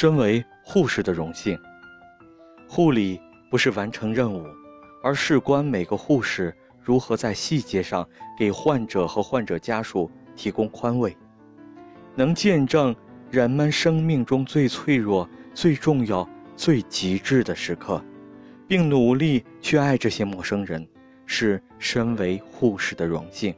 身为护士的荣幸，护理不是完成任务，而事关每个护士如何在细节上给患者和患者家属提供宽慰，能见证人们生命中最脆弱、最重要、最极致的时刻，并努力去爱这些陌生人，是身为护士的荣幸。